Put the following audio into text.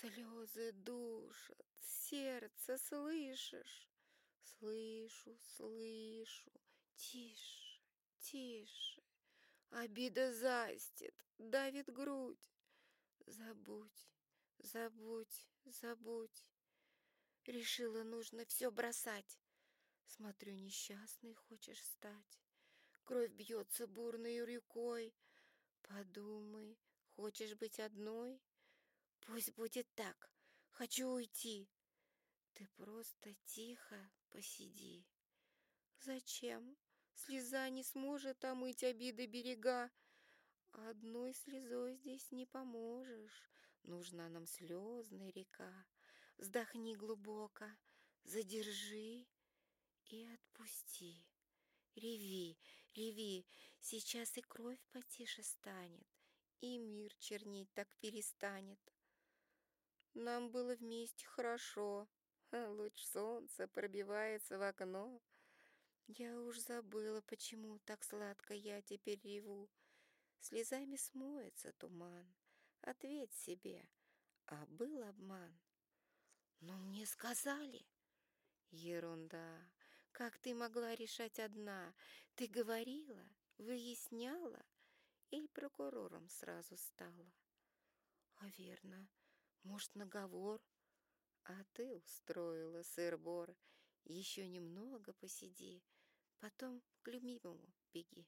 Слезы душат, сердце слышишь? Слышу, слышу, тише, тише. Обида застит, давит грудь. Забудь, забудь, забудь. Решила, нужно все бросать. Смотрю, несчастный хочешь стать. Кровь бьется бурной рекой. Подумай, хочешь быть одной? Пусть будет так, хочу уйти. Ты просто тихо посиди. Зачем? Слеза не сможет омыть обиды берега. Одной слезой здесь не поможешь. Нужна нам слезная река. Вздохни глубоко, задержи и отпусти. Реви, реви, сейчас и кровь потише станет, и мир чернеть так перестанет. Нам было вместе хорошо, а луч солнца пробивается в окно. Я уж забыла, почему так сладко я теперь реву. Слезами смоется туман. Ответь себе, а был обман. Но мне сказали. Ерунда. Как ты могла решать одна? Ты говорила, выясняла или прокурором сразу стала? А верно, может, наговор? А ты устроила сыр-бор. Еще немного посиди, потом к любимому беги.